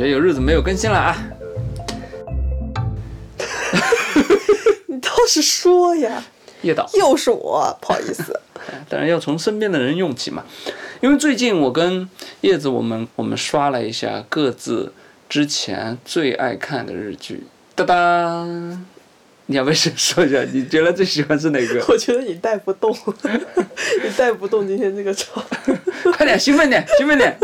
觉有日子没有更新了啊。你倒是说呀，叶导，又是我，不好意思。当然要从身边的人用起嘛。因为最近我跟叶子，我们我们刷了一下各自之前最爱看的日剧，哒哒。你要不要先说一下？你觉得最喜欢是哪个？我觉得你带不动，你带不动今天这个场。快点，兴奋点，兴奋点。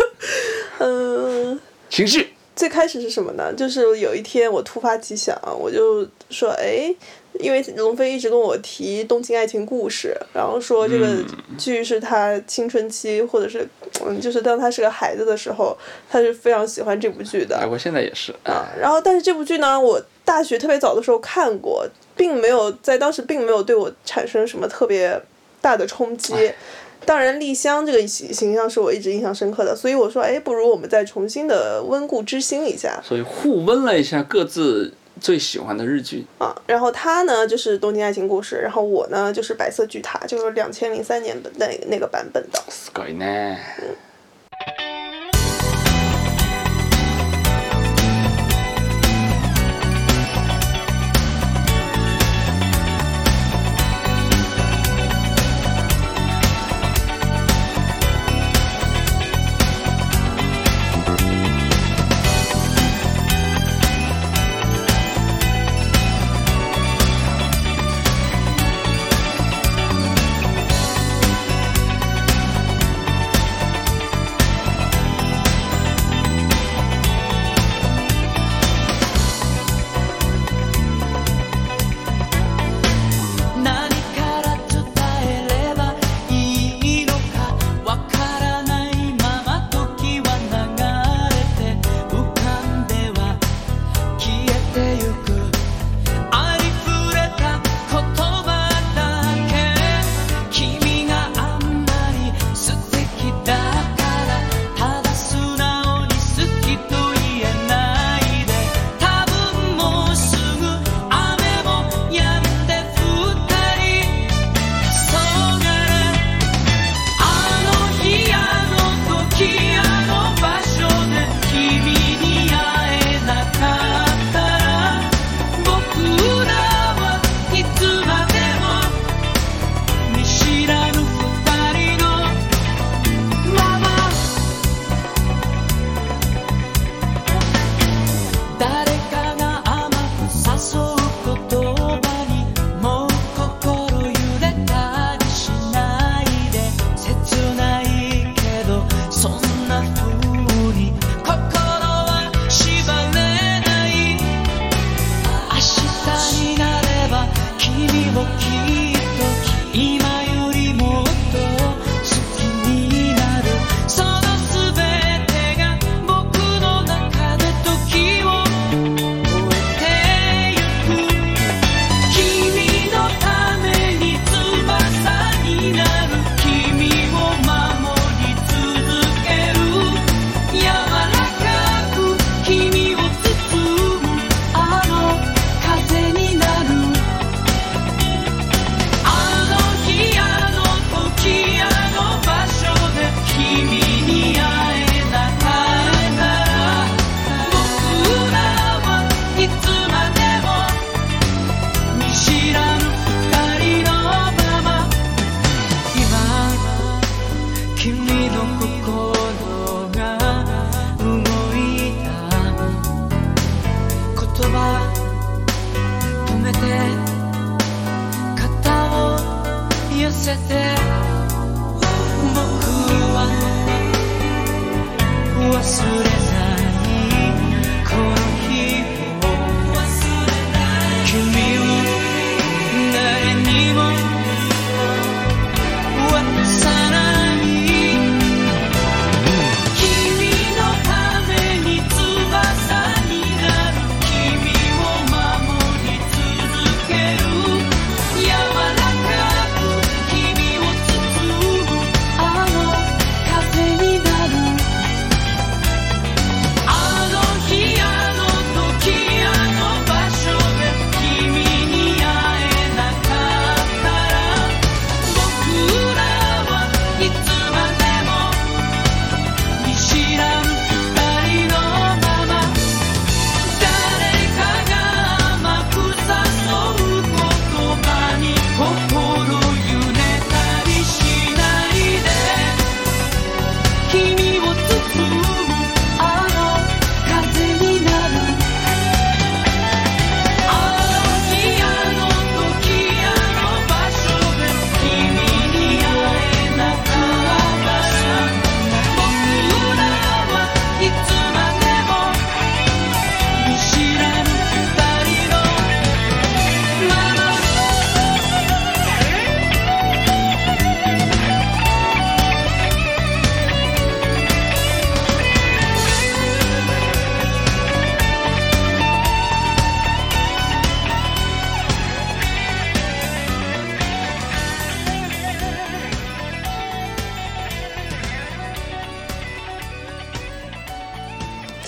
嗯，情绪。最开始是什么呢？就是有一天我突发奇想，我就说，哎，因为龙飞一直跟我提《东京爱情故事》，然后说这个剧是他青春期，或者是，嗯，就是当他是个孩子的时候，他是非常喜欢这部剧的。哎，我现在也是啊。然后，但是这部剧呢，我大学特别早的时候看过，并没有在当时并没有对我产生什么特别大的冲击。当然，丽香这个形形象是我一直印象深刻的，所以我说，哎，不如我们再重新的温故知新一下。所以互温了一下各自最喜欢的日剧啊。然后他呢就是《东京爱情故事》，然后我呢就是《白色巨塔》，就是两千零三年的那那个版本的。すごいね。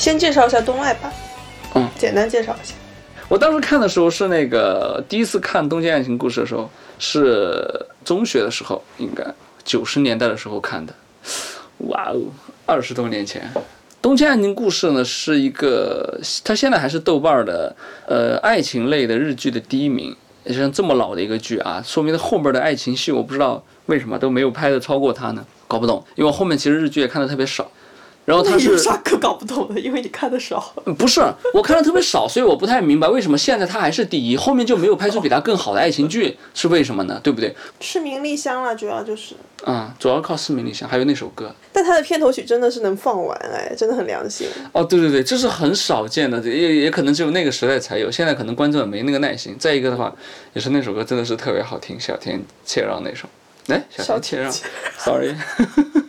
先介绍一下东爱吧。嗯，简单介绍一下。我当时看的时候是那个第一次看《东京爱情故事》的时候，是中学的时候，应该九十年代的时候看的。哇哦，二十多年前，《东京爱情故事》呢是一个，它现在还是豆瓣儿的呃爱情类的日剧的第一名。像这么老的一个剧啊，说明它后面的爱情戏我不知道为什么都没有拍的超过它呢？搞不懂，因为我后面其实日剧也看的特别少。然后他是有啥可搞不懂的？因为你看的少。不是，我看的特别少，所以我不太明白为什么现在他还是第一，后面就没有拍出比他更好的爱情剧，是为什么呢？对不对？是名利香了，主要就是。啊、主要靠市民力香，还有那首歌。但他的片头曲真的是能放完，哎，真的很良心。哦，对对对，这是很少见的，也也可能只有那个时代才有，现在可能观众也没那个耐心。再一个的话，也是那首歌真的是特别好听，小田切让那首。哎，小田切让，sorry。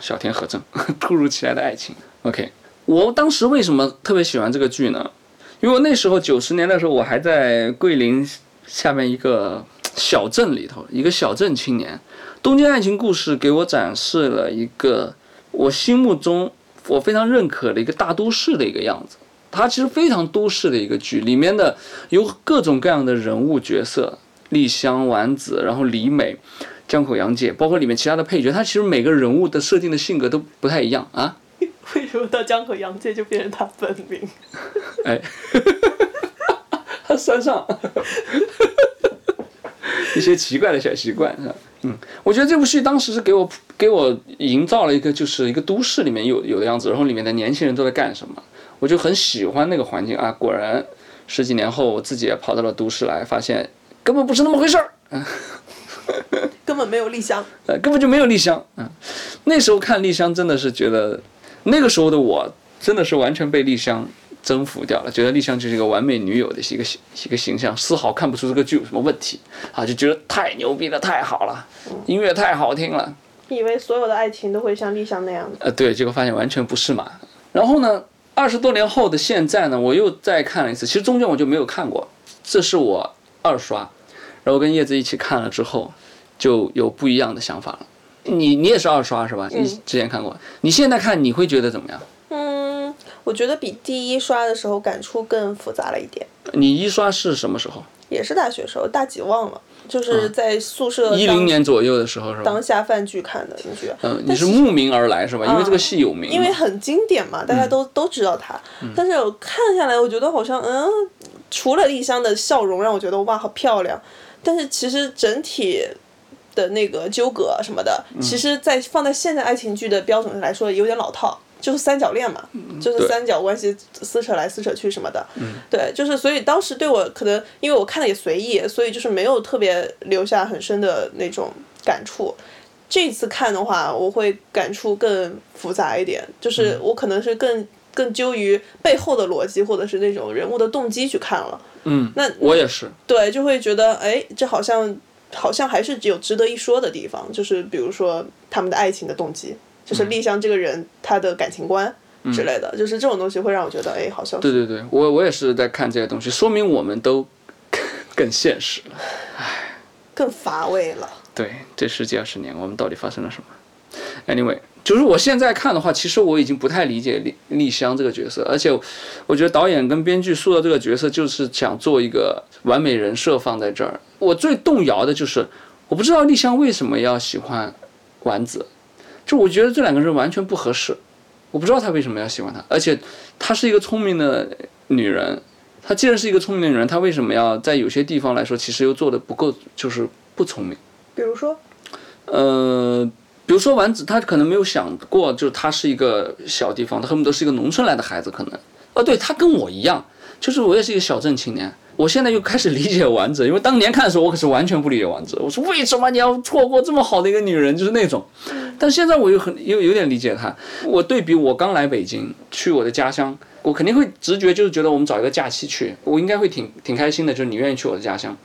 小田和正，突如其来的爱情。OK，我当时为什么特别喜欢这个剧呢？因为那时候九十年代的时候，我还在桂林下面一个小镇里头，一个小镇青年。东京爱情故事给我展示了一个我心目中我非常认可的一个大都市的一个样子。它其实非常都市的一个剧，里面的有各种各样的人物角色，丽香、丸子，然后李美、江口洋介，包括里面其他的配角，他其实每个人物的设定的性格都不太一样啊。为什么到江口洋介就变成他本名？哎，他山上一些奇怪的小习惯是吧？嗯，我觉得这部戏当时是给我给我营造了一个就是一个都市里面有有的样子，然后里面的年轻人都在干什么，我就很喜欢那个环境啊。果然十几年后，我自己也跑到了都市来，发现根本不是那么回事儿。根本没有丽香。呃，根本就没有丽香。嗯，那时候看丽香真的是觉得，那个时候的我真的是完全被丽香征服掉了，觉得丽香就是一个完美女友的一个形一个形象，丝毫看不出这个剧有什么问题啊，就觉得太牛逼了，太好了，音乐太好听了。以为所有的爱情都会像丽香那样子。呃，对，结果发现完全不是嘛。然后呢，二十多年后的现在呢，我又再看了一次，其实中间我就没有看过，这是我二刷，然后跟叶子一起看了之后，就有不一样的想法了。你你也是二刷是吧？你之前看过，你现在看你会觉得怎么样？嗯，我觉得比第一刷的时候感触更复杂了一点。你一刷是什么时候？也是大学时候，大几忘了，就是在宿舍嗯一零年左右的时候是吧？当下饭剧看的那剧。嗯，你是慕名而来是吧？因为这个戏有名嘛。因为很经典嘛，大家都、都知道它。但是我看下来，我觉得好像嗯，除了丽香的笑容让我觉得哇好漂亮，但是其实整体的那个纠葛什么的，其实在放在现在爱情剧的标准来说有点老套。就是三角恋嘛，就是三角关系撕扯来撕扯去什么的，对，就是所以当时对我可能因为我看的也随意，所以就是没有特别留下很深的那种感触。这次看的话，我会感触更复杂一点，就是我可能是更更纠于背后的逻辑，或者是那种人物的动机去看了。嗯，那我也是。对，就会觉得哎，这好像好像还是有值得一说的地方，就是比如说他们的爱情的动机，就是丽香这个人他的感情观之类的，就是这种东西会让我觉得哎，好像对对对，我我也是在看这些东西，说明我们都更现实了。更乏味了。对，这十几二十年我们到底发生了什么？Anyway，就是我现在看的话，其实我已经不太理解丽丽香这个角色，而且我觉得导演跟编剧塑造这个角色就是想做一个完美人设放在这儿。我最动摇的就是，我不知道丽香为什么要喜欢丸子，就我觉得这两个人完全不合适，我不知道她为什么要喜欢他，而且她是一个聪明的女人。她既然是一个聪明的女人，她为什么要在有些地方来说，其实又做的不够，就是不聪明？比如说，呃，比如说丸子，他可能没有想过，就是他是一个小地方，他恨不得是一个农村来的孩子，可能。哦，对他跟我一样，就是我也是一个小镇青年。我现在又开始理解丸子，因为当年看的时候，我可是完全不理解丸子。我说为什么你要错过这么好的一个女人，就是那种。但现在我又很又有点理解她。我对比我刚来北京，去我的家乡，我肯定会直觉就是觉得我们找一个假期去，我应该会挺挺开心的，就是你愿意去我的家乡。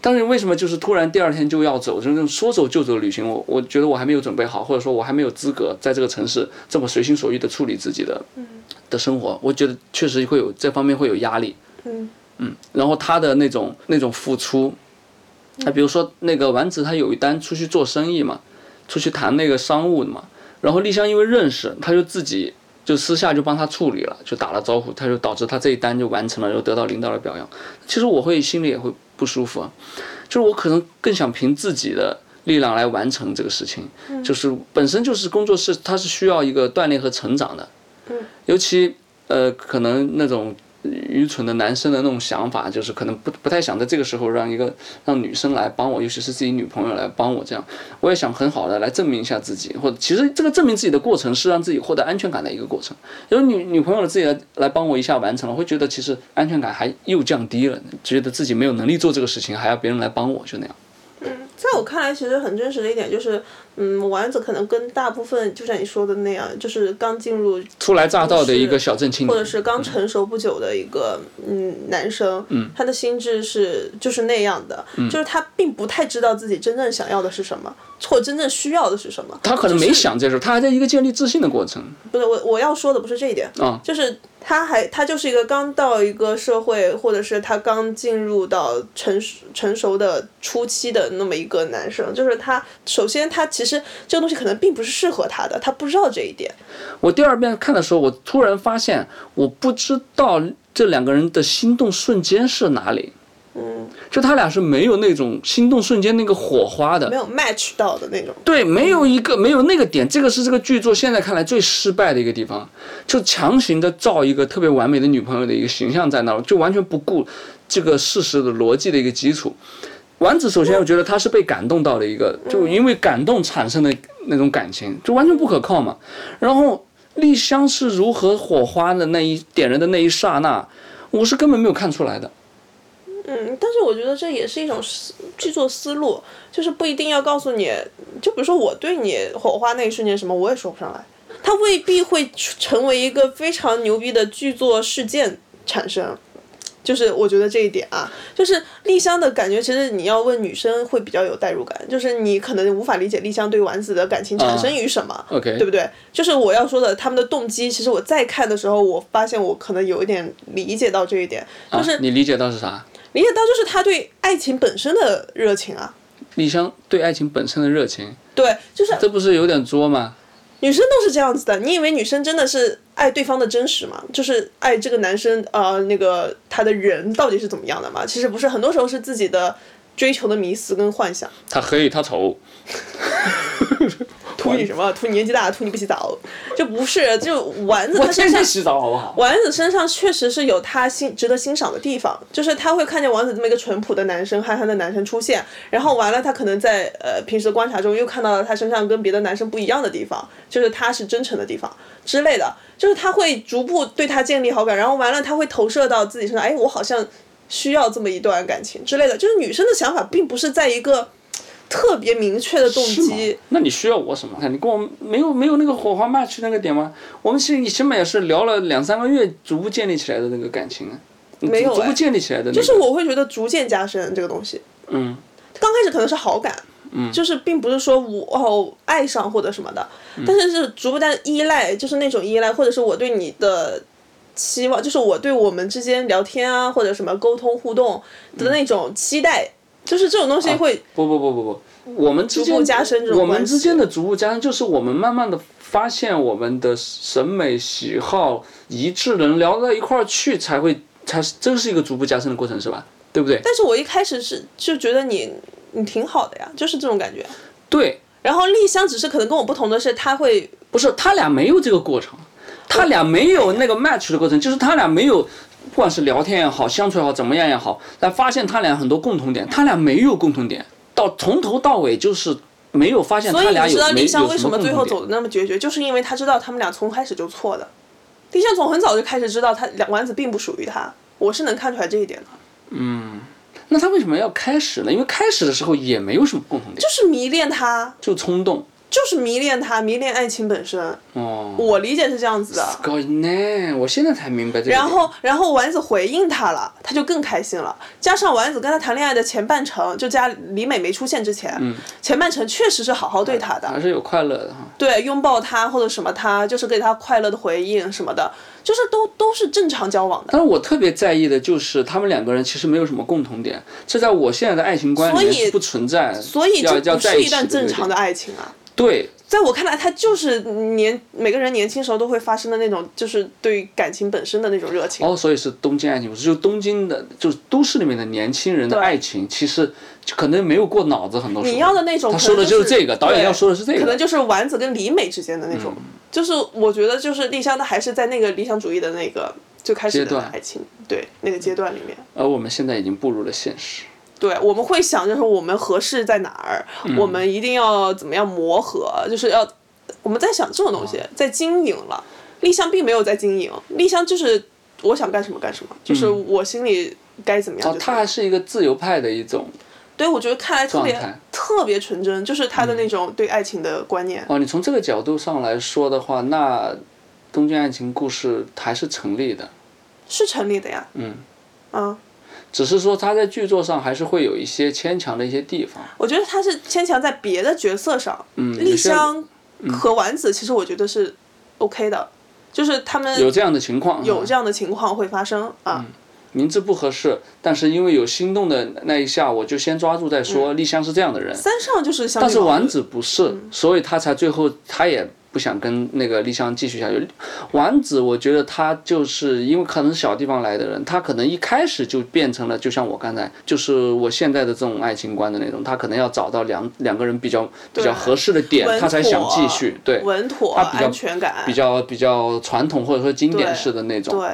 但是为什么就是突然第二天就要走，就是那种说走就走的旅行？我我觉得我还没有准备好，或者说我还没有资格在这个城市这么随心所欲的处理自己的的生活。我觉得确实会有这方面会有压力。嗯嗯，然后他的那种那种付出，他比如说那个丸子，他有一单出去做生意嘛，出去谈那个商务的嘛，然后丽香因为认识，他就自己就私下就帮他处理了，就打了招呼，他就导致他这一单就完成了，又得到领导的表扬。其实我会心里也会不舒服啊，就是我可能更想凭自己的力量来完成这个事情，就是本身就是工作室，它是需要一个锻炼和成长的，尤其呃可能那种。愚蠢的男生的那种想法，就是可能不不太想在这个时候让一个让女生来帮我，尤其是自己女朋友来帮我这样。我也想很好的来证明一下自己，或者其实这个证明自己的过程是让自己获得安全感的一个过程。因为女女朋友自己来来帮我一下完成了，会觉得其实安全感还又降低了，觉得自己没有能力做这个事情，还要别人来帮我，就那样。嗯，在我看来，其实很真实的一点就是。嗯，丸子可能跟大部分就像你说的那样，就是刚进入初来乍到的一个小镇青年，或者是刚成熟不久的一个嗯男生，他的心智是就是那样的，就是他并不太知道自己真正想要的是什么，或真正需要的是什么。他可能没想这事，他还在一个建立自信的过程。不是我我要说的不是这一点啊，就是他还他就是一个刚到一个社会，或者是他刚进入到成熟成熟的初期的那么一个男生，就是他首先他其实。其实这个东西可能并不是适合他的，他不知道这一点。我第二遍看的时候，我突然发现，我不知道这两个人的心动瞬间是哪里。嗯，就他俩是没有那种心动瞬间那个火花的，没有 match 到的那种。对，没有一个没有那个点，这个是这个剧作现在看来最失败的一个地方，就强行的造一个特别完美的女朋友的一个形象在那儿，就完全不顾这个事实的逻辑的一个基础。丸子首先，我觉得他是被感动到的一个，就因为感动产生的那种感情，就完全不可靠嘛。然后丽香是如何火花的那一点人的那一刹那，我是根本没有看出来的。嗯，但是我觉得这也是一种思剧作思路，就是不一定要告诉你，就比如说我对你火花那一瞬间什么，我也说不上来，它未必会成为一个非常牛逼的剧作事件产生。就是我觉得这一点啊，就是丽香的感觉，其实你要问女生会比较有代入感，就是你可能无法理解丽香对丸子的感情产生于什么，OK，对不对？就是我要说的他们的动机，其实我在看的时候，我发现我可能有一点理解到这一点，就是你理解到是啥？理解到就是他对爱情本身的热情啊，李湘对爱情本身的热情，对，就是这不是有点作吗？女生都是这样子的，你以为女生真的是爱对方的真实吗？就是爱这个男生啊，那个他的人到底是怎么样的吗？其实不是，很多时候是自己的追求的迷思跟幻想。他黑，他丑。图你什么？图你年纪大，图你不洗澡，就不是就丸子他身上洗澡好不好？丸子身上确实是有他欣值得欣赏的地方，就是他会看见丸子这么一个淳朴的男生、憨憨的男生出现，然后完了他可能在呃平时的观察中又看到了他身上跟别的男生不一样的地方，就是他是真诚的地方之类的，就是他会逐步对他建立好感，然后完了他会投射到自己身上，哎，我好像需要这么一段感情之类的，就是女生的想法并不是在一个。特别明确的动机，那你需要我什么？你跟我没有没有那个火花 match 那个点吗？我们起起码也是聊了两三个月，逐步建立起来的那个感情啊，没有逐步建立起来的。就是我会觉得逐渐加深这个东西。嗯。刚开始可能是好感，嗯，就是并不是说我哦爱上或者什么的，但是是逐步在依赖，就是那种依赖，或者是我对你的期望，就是我对我们之间聊天啊或者什么沟通互动的那种期待。就是这种东西会不不不不不，我们之间我们之间的逐步加深，就是我们慢慢的发现我们的审美喜好一致，能聊到一块儿去，才会才是这是一个逐步加深的过程，是吧？对不对？但是我一开始是就觉得你你挺好的呀，就是这种感觉。对。然后丽香只是可能跟我不同的是，他会不是他俩没有这个过程，他俩没有那个 match 的过程，就是他俩没有。不管是聊天也好，相处也好，怎么样也好，但发现他俩很多共同点，他俩没有共同点，到从头到尾就是没有发现他俩有所以你知道丽香为什么最后走的那么决绝，就是因为他知道他们俩从开始就错的。丽香从很早就开始知道他两丸子并不属于他，我是能看出来这一点的。嗯，那他为什么要开始呢？因为开始的时候也没有什么共同点，就是迷恋他，就冲动。就是迷恋他，迷恋爱情本身。哦，我理解是这样子的。高呢，我现在才明白这个。然后，然后丸子回应他了，他就更开心了。加上丸子跟他谈恋爱的前半程，就加李美没出现之前，前半程确实是好好对他的，还是有快乐的哈。对，拥抱他或者什么，他就是给他快乐的回应什么的，就是都都是正常交往的。但是我特别在意的就是他们两个人其实没有什么共同点，这在我现在的爱情观里面是不存在。所以这不是一段正常的爱情啊。对，在我看来，他就是年每个人年轻时候都会发生的那种，就是对于感情本身的那种热情。哦，所以是东京爱情故事，就是东京的，就是都市里面的年轻人的爱情，其实可能没有过脑子，很多时候。你要的那种，他说的就是这个，导演要说的是这个。可能就是丸子跟李美之间的那种，嗯就是我觉得就是丽香，她还是在那个理想主义的那个最开始的爱情，对那个阶段里面。而我们现在已经步入了现实。对，我们会想，就是我们合适在哪儿，嗯我们一定要怎么样磨合，就是要我们在想这种东哦西，在经营了。丽香并没有在经营，丽香就是我想干什么干什么，就是我心里该怎么样哦，就怎么样。他还是一个自由派的一种。对，我觉得看来特别特别纯真，就是他的那种对爱情的观念。哦，你从这个角度上来说的话，那《东京爱情故事》还是成立的。是成立的呀。嗯。啊，只是说他在剧作上还是会有一些牵强的一些地方。我觉得他是牵强在别的角色上。嗯，丽香和丸子其实我觉得是 OK 的，就是他们有这样的情况。嗯有这样的情况会发生啊。名字不合适，但是因为有心动的那一下，我就先抓住再说。丽香是这样的人，三上就是相但是丸子不是，所以他才最后他也不想跟那个丽香继续下去。丸子，我觉得他就是因为可能是小地方来的人，他可能一开始就变成了，就像我刚才就是我现在的这种爱情观的那种，他可能要找到两两个人比较比较合适的点，他才想继续。对，稳妥、他比较安全感，比较比较传统或者说经典式的那种。对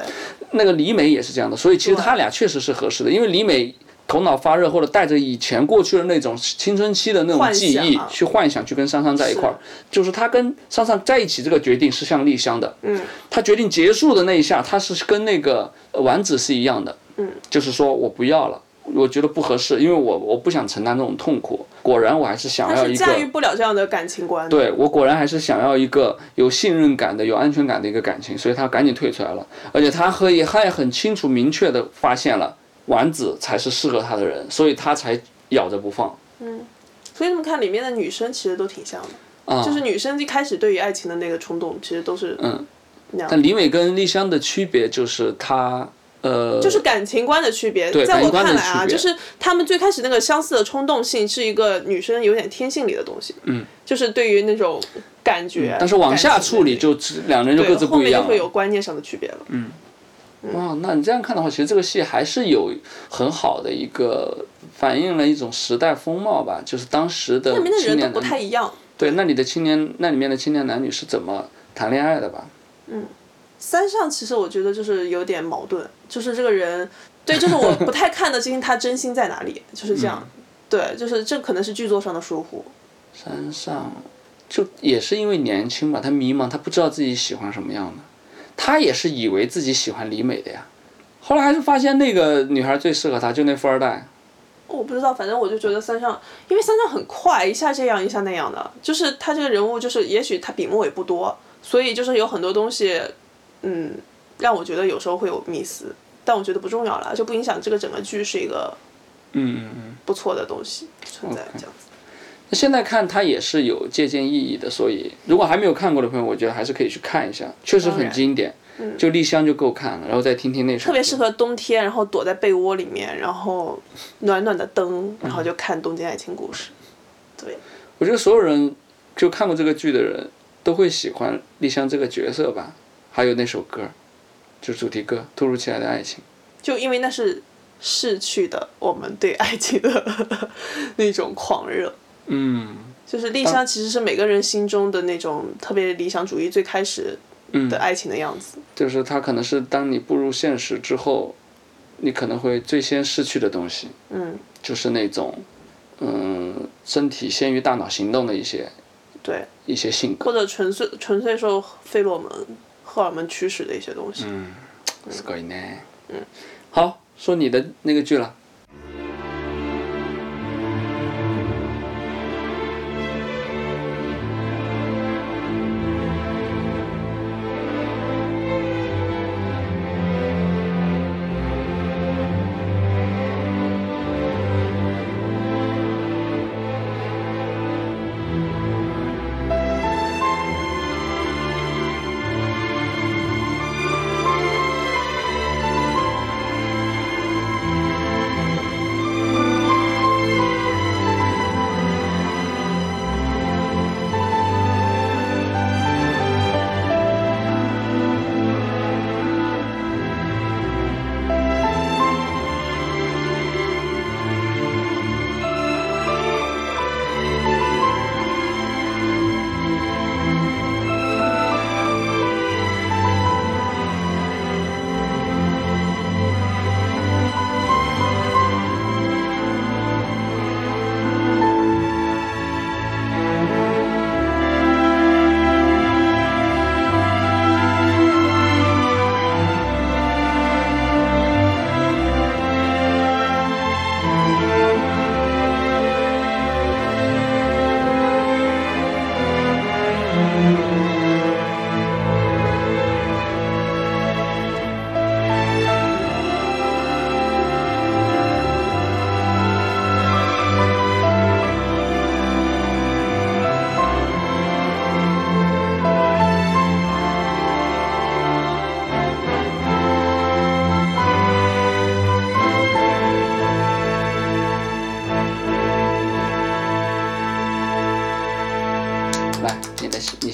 那个李美也是这样的，所以其实他俩确实是合适的，因为李美头脑发热或者带着以前过去的那种青春期的那种记忆想去幻想去跟珊珊在一块儿，就是他跟珊珊在一起这个决定是像丽香的，嗯，他决定结束的那一下，他是跟那个呃丸子是一样的，嗯，就是说我不要了。我觉得不合适，因为我我不想承担这种痛苦。果然，我还是想要一个驾驭不了这样的感情观。对我果然还是想要一个有信任感的、有安全感的一个感情，所以他赶紧退出来了。而且他和也他也很清楚、明确的发现了丸子才是适合他的人，所以他才咬着不放。嗯所以你们看，里面的女生其实都挺像的，啊、就是女生一开始对于爱情的那个冲动，其实都是嗯，但李美跟丽香的区别就是她，呃，就是感情观的区别，在我看来啊，就是他们最开始那个相似的冲动性是一个女生有点天性里的东西，嗯，就是对于那种感觉，但是往下处理就只两人就各自不一样后面就会有。观念上的区别了。哇，那你这样看的话，其实这个戏还是有很好的一个反映了一种时代风貌吧，就是当时的那里面的人都不太一样。对，那里的青年，那里面的青年男女是怎么谈恋爱的吧？嗯三上其实我觉得就是有点矛盾，就是这个人，对，就是我不太看得清他真心在哪里，就是这样。嗯对，就是这可能是剧作上的疏忽。山上就也是因为年轻吧，他迷茫，他不知道自己喜欢什么样的，他也是以为自己喜欢李美的呀，后来还是发现那个女孩最适合他，就那富二代。我不知道，反正我就觉得三上，因为三上很快，一下这样一下那样的，就是他这个人物，就是也许他笔墨也不多，所以就是有很多东西，嗯，让我觉得有时候会有迷思，但我觉得不重要了，就不影响这个整个剧是一个嗯嗯嗯。不错的东西存在这样子。那现在看它也是有借鉴意义的，所以如果还没有看过的朋友，我觉得还是可以去看一下，确实很经典。就丽香就够看了，然后再听听那首。特别适合冬天，然后躲在被窝里面，然后暖暖的灯，然后就看《东京爱情故事》。对，我觉得所有人就看过这个剧的人都会喜欢丽香这个角色吧，还有那首歌，就是主题歌《突如其来的爱情》。就因为那是逝去的我们对爱情的 那种狂热。嗯就是丽香其实是每个人心中的那种特别理想主义最开始嗯的，爱情的样子。就是它可能是当你步入现实之后，你可能会最先失去的东西，嗯，就是那种嗯身体先于大脑行动的一些对，一些性格。或者纯粹纯粹受费洛蒙、荷尔蒙驱使的一些东西。嗯，すごいね。嗯，好，说你的那个剧了。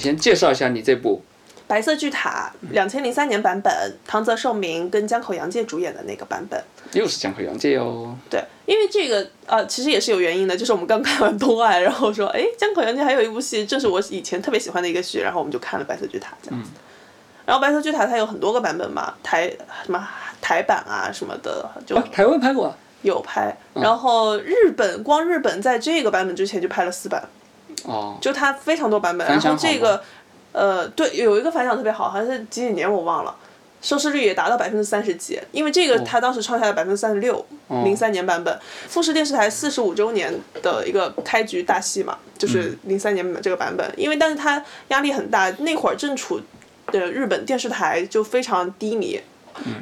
先介绍一下你这部。白色巨塔，两千零三年版本，唐泽寿明跟江口洋介主演的那个版本。又是江口洋介哦。对，因为这个呃，其实也是有原因的，就是我们刚看完《东爱》，然后说，哎，江口洋介还有一部戏，正是我以前特别喜欢的一个剧，然后我们就看了《白色巨塔》这样子。然后《白色巨塔》它有很多个版本嘛，台什么台版啊什么的，就台湾拍过。有拍，然后日本光日本在这个版本之前就拍了四版。哦。就它非常多版本，然后这个。呃，对，有一个反响特别好，好像是几几年我忘了，收视率也达到百分之三十几，因为这个它当时创下了百分之三十六，零三年版本，富士电视台四十五周年的一个开局大戏嘛，就是零三年这个版本，因为但是它压力很大，那会儿正处的日本电视台就非常低迷，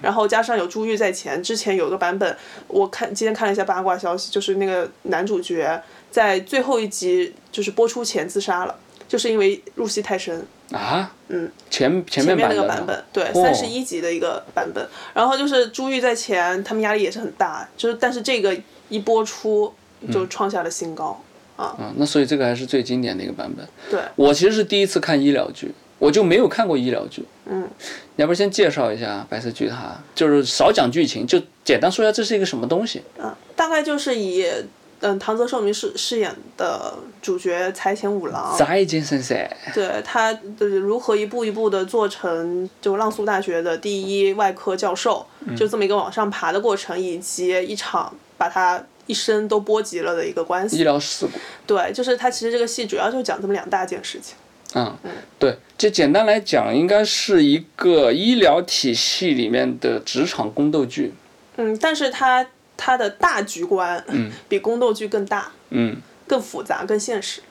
然后加上有珠玉在前，之前有个版本，我看今天看了一下八卦消息，就是那个男主角在最后一集就是播出前自杀了，就是因为入戏太深。啊，嗯，前前面那个版本，对，三十一集的一个版本，然后就是朱玉在前，他们压力也是很大，就是但是这个一播出就创下了新高，啊，嗯，那所以这个还是最经典的一个版本。对，我其实是第一次看医疗剧，我就没有看过医疗剧。嗯，你要不先介绍一下《白色巨塔》，就是少讲剧情，就简单说一下这是一个什么东西。嗯，大概就是以。嗯，唐泽寿明饰饰演的主角财前五郎，财前先生，对他的如何一步一步的做成就浪速大学的第一外科教授，就这么一个往上爬的过程，以及一场把他一生都波及了的一个关系。医疗事故。对，就是他其实这个戏主要就讲这么两大件事情。嗯，对，就简单来讲，应该是一个医疗体系里面的职场宫斗剧。嗯，但是他。它的大局观，嗯，比宫斗剧更大，嗯，更复杂，更现实。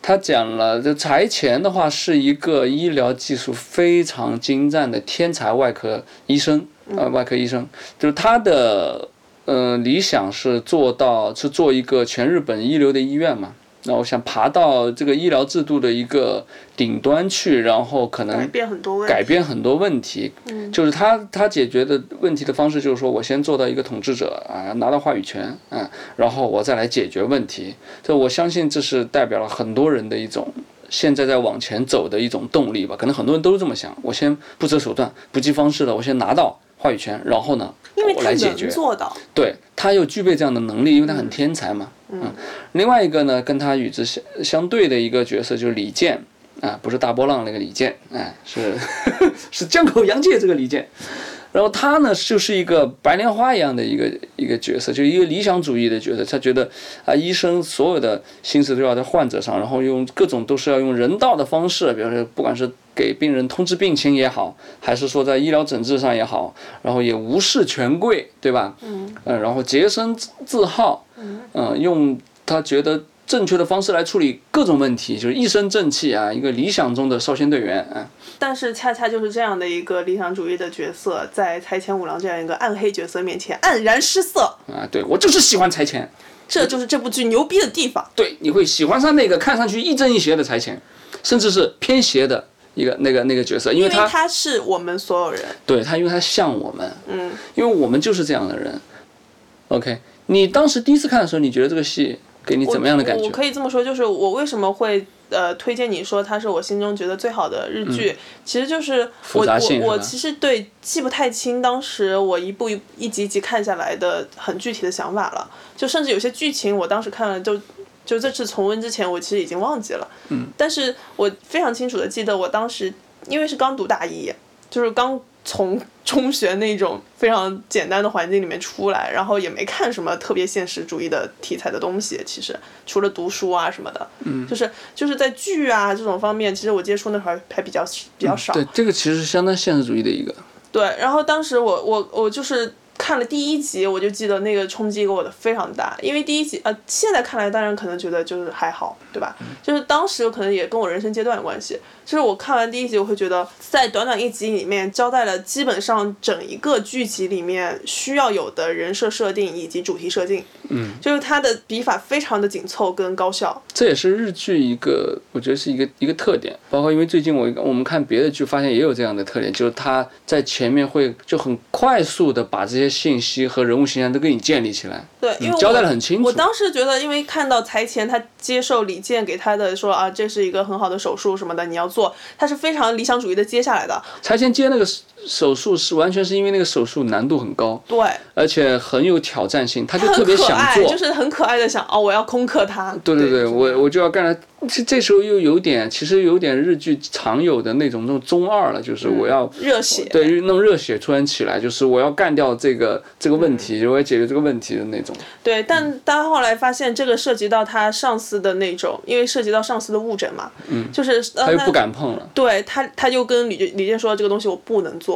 他讲了，这财前的话是一个医疗技术非常精湛的天才外科医生，呃，外科医生，就是他的，呃，理想是做到是做一个全日本一流的医院嘛。那我想爬到这个医疗制度的一个顶端去，然后可能改变很多问题。改变很多问题，就是他他解决的问题的方式，就是说我先做到一个统治者啊，拿到话语权啊，然后我再来解决问题。这我相信这是代表了很多人的一种现在在往前走的一种动力吧。可能很多人都是这么想，我先不择手段、不计方式的，我先拿到话语权，然后呢，我来解决。做到。对他又具备这样的能力，因为他很天才嘛。嗯，另外一个呢，跟他与之相相对的一个角色就是李健，啊，不是大波浪那个李健，哎，是 是江口洋介这个李健，然后他呢就是一个白莲花一样的一个一个角色，就一个理想主义的角色，他觉得啊，医生所有的心思都要在患者上，然后用各种都是要用人道的方式，比如说不管是给病人通知病情也好，还是说在医疗诊治上也好，然后也无视权贵，对吧？嗯，然后洁身自好。嗯，用他觉得正确的方式来处理各种问题，就是一身正气啊，一个理想中的少先队员啊。但是恰恰就是这样的一个理想主义的角色，在财前五郎这样一个暗黑角色面前黯然失色啊！对我就是喜欢财前，这就是这部剧牛逼的地方。对，你会喜欢上那个看上去亦正亦邪的财前，甚至是偏邪的一个那个那个角色，因为他他是我们所有人。对他，因为他像我们，嗯，因为我们就是这样的人。OK。你当时第一次看的时候，你觉得这个戏给你怎么样的感觉？我可以这么说，就是我为什么会呃推荐你说它是我心中觉得最好的日剧，其实就是我我我其实对记不太清当时我一部一一集一集看下来的很具体的想法了，就甚至有些剧情我当时看了就就这次重温之前我其实已经忘记了，嗯，但是我非常清楚的记得我当时因为是刚读大一，就是刚。从中学那种非常简单的环境里面出来，然后也没看什么特别现实主义的题材的东西。其实除了读书啊什么的，嗯，就是就是在剧啊这种方面，其实我接触那会儿还比较比较少。对，这个其实是相当现实主义的一个。对，然后当时我我我就是。看了第一集，我就记得那个冲击给我的非常大，因为第一集呃，现在看来当然可能觉得就是还好，对吧？就是当时可能也跟我人生阶段有关系。就是我看完第一集，我会觉得在短短一集里面交代了基本上整一个剧集里面需要有的人设设定以及主题设定。嗯，就是它的笔法非常的紧凑跟高效。这也是日剧一个，我觉得是一个一个特点。包括因为最近我我们看别的剧，发现也有这样的特点，就是它在前面会就很快速的把这些。信息和人物形象都给你建立起来，对，因为我交代的很清楚。我当时觉得，因为看到财前他接受李健给他的说啊，这是一个很好的手术什么的，你要做，他是非常理想主义的接下来的。才先接那个手术是完全是因为那个手术难度很高，对，而且很有挑战性，他就特别想做。就是很可爱的想哦，我要攻克他。对对对，我我就要干了。这这时候又有点，其实有点日剧常有的那种那种中二了，就是我要、热血。对弄热血突然起来，就是我要干掉这个这个问题，我要解决这个问题的那种。对，但他后来发现这个涉及到他上司的那种，因为涉及到上司的误诊嘛，嗯，就是呃他又不敢碰了。对他，他就跟李健李健说这个东西我不能做。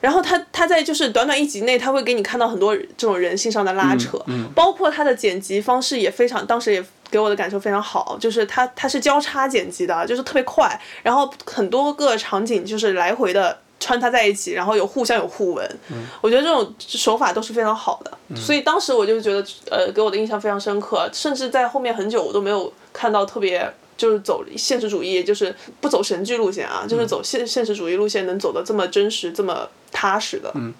然后他他在就是短短一集内，他会给你看到很多这种人性上的拉扯，包括他的剪辑方式也非常，当时也给我的感受非常好，就是他他是交叉剪辑的，就是特别快，然后很多个场景就是来回的穿插在一起，然后有互相有互文，我觉得这种手法都是非常好的，所以当时我就觉得呃给我的印象非常深刻，甚至在后面很久我都没有看到特别。就是走现实主义，就是不走神剧路线啊，就是走现现实主义路线，能走的这么真实、这么踏实的。嗯，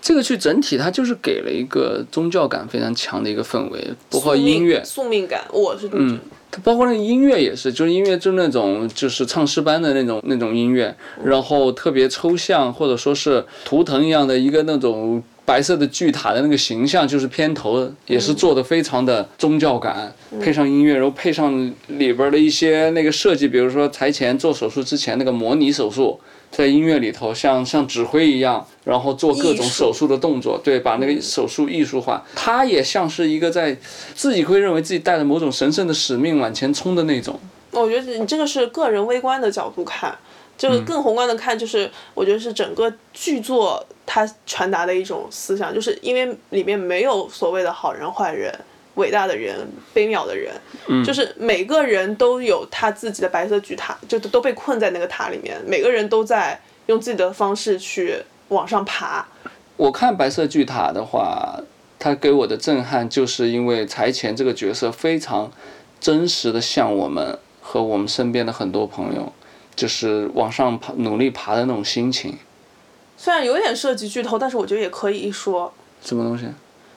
这个剧整体它就是给了一个宗教感非常强的一个氛围，包括音乐，宿命感，我是这么觉得。它包括那个音乐也是，就是音乐就那种就是唱诗班的那种那种音乐，然后特别抽象或者说是图腾一样的一个那种白色的巨塔的那个形象，就是片头也是做的非常的宗教感，配上音乐，然后配上里边的一些那个设计，比如说台前做手术之前那个模拟手术。在音乐里头，像像指挥一样，然后做各种手术的动作，对，把那个手术艺术化。他也像是一个在自己会认为自己带着某种神圣的使命往前冲的那种。我觉得你这个是个人微观的角度看，就是更宏观的看，就是我觉得是整个剧作它传达的一种思想，就是因为里面没有所谓的好人坏人。伟大的人，卑渺的人，就是每个人都有他自己的白色巨塔，就都被困在那个塔里面，每个人都在用自己的方式去往上爬。我看白色巨塔的话，它给我的震撼就是因为财前这个角色非常真实的像我们和我们身边的很多朋友，就是往上爬、努力爬的那种心情。虽然有点涉及剧透，但是我觉得也可以一说，什么东西？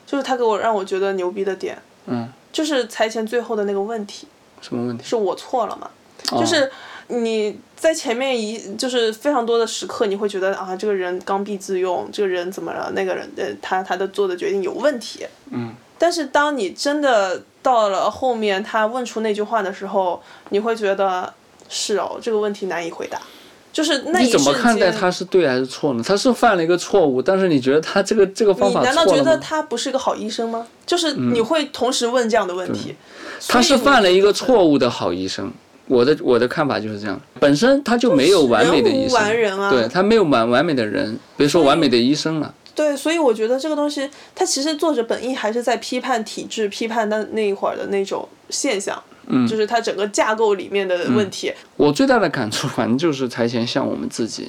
就是他给我让我觉得牛逼的点，嗯，就是财前最后的那个问题，什么问题？是我错了嘛？哦就是你在前面一就是非常多的时刻，你会觉得啊，这个人刚愎自用，这个人怎么了？那个人呃，他他的做的决定有问题。嗯。但是当你真的到了后面，他问出那句话的时候，你会觉得是哦，这个问题难以回答。就是那你怎么看待他是对还是错呢？他是犯了一个错误，但是你觉得他这个这个方法你难道觉？得他不是一个好医生吗？就是你会同时问这样的问题。他是犯了一个错误的好医生。我的我的看法就是这样，本身他就没有完美的医生，完人啊对他没有完完美的人，别说完美的医生了。对，所以我觉得这个东西，他其实作者本意还是在批判体制，批判那那一会儿的那种现象，嗯，就是它整个架构里面的问题。我最大的感触，反正就是财前像我们自己，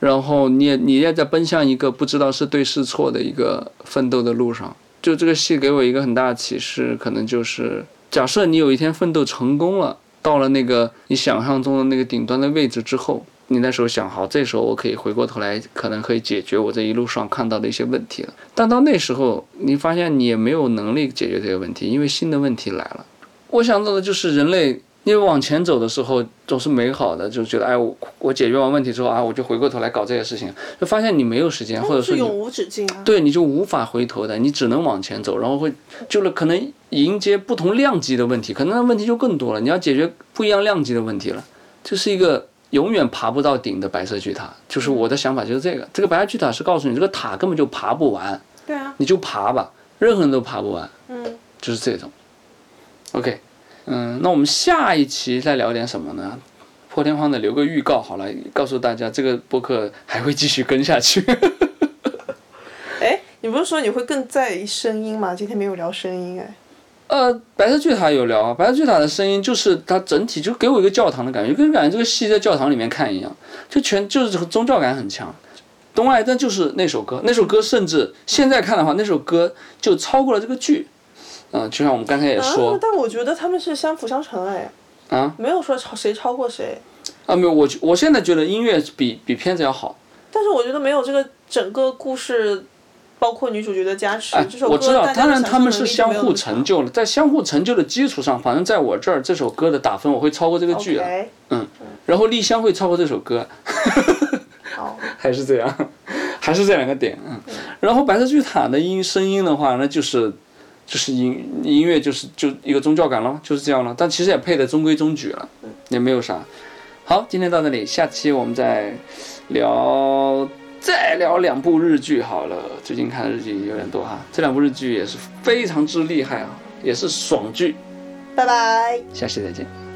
然后你也你也在奔向一个不知道是对是错的一个奋斗的路上。就这个戏给我一个很大的启示，可能就是假设你有一天奋斗成功了，到了那个你想象中的那个顶端的位置之后，你那时候想好，这时候我可以回过头来，可能可以解决我这一路上看到的一些问题了。但到那时候，你发现你也没有能力解决这些问题，因为新的问题来了。我想到的就是人类，因为往前走的时候总是美好的，就觉得哎，我我解决完问题之后啊，我就回过头来搞这些事情，就发现你没有时间，或者说永无止境啊！对你就无法回头的，你只能往前走，然后会就是可能迎接不同量级的问题，可能那问题就更多了，你要解决不一样量级的问题了，这是一个永远爬不到顶的白色巨塔。就是我的想法就是这个，这个白色巨塔是告诉你这个塔根本就爬不完，对啊，你就爬吧，任何人都爬不完，嗯，就是这种。OK，嗯，那我们下一期再聊点什么呢？破天荒的留个预告好了，告诉大家这个播客还会继续跟下去。哎，你不是说你会更在意声音吗？今天没有聊声音哎。呃，白色巨塔有聊啊，白色巨塔的声音就是它整体就给我一个教堂的感觉，跟感觉这个戏在教堂里面看一样，就全就是这个宗教感很强。东爱，但就是那首歌，那首歌甚至现在看的话，那首歌就超过了这个剧。嗯、就像我们刚才也说啊，但我觉得他们是相辅相成哎，啊没有说超谁超过谁。啊，没有，我我现在觉得音乐比比片子要好。但是我觉得没有这个整个故事包括女主角的加持。哎这首，歌我知道，当然他们是相互成就了，在相互成就的基础上，反正在我这儿这首歌的打分我会超过这个剧啊，OK，然后丽香会超过这首歌，好，还是这样，还是这两个点，嗯。然后白色巨塔的音声音的话，那就是就是音音乐就是就一个宗教感咯，就是这样了。但其实也配的中规中矩了，也没有啥。好，今天到这里，下期我们再聊再聊两部日剧好了。最近看的日剧有点多哈，这两部日剧也是非常之厉害啊，也是爽剧。拜拜。下期再见。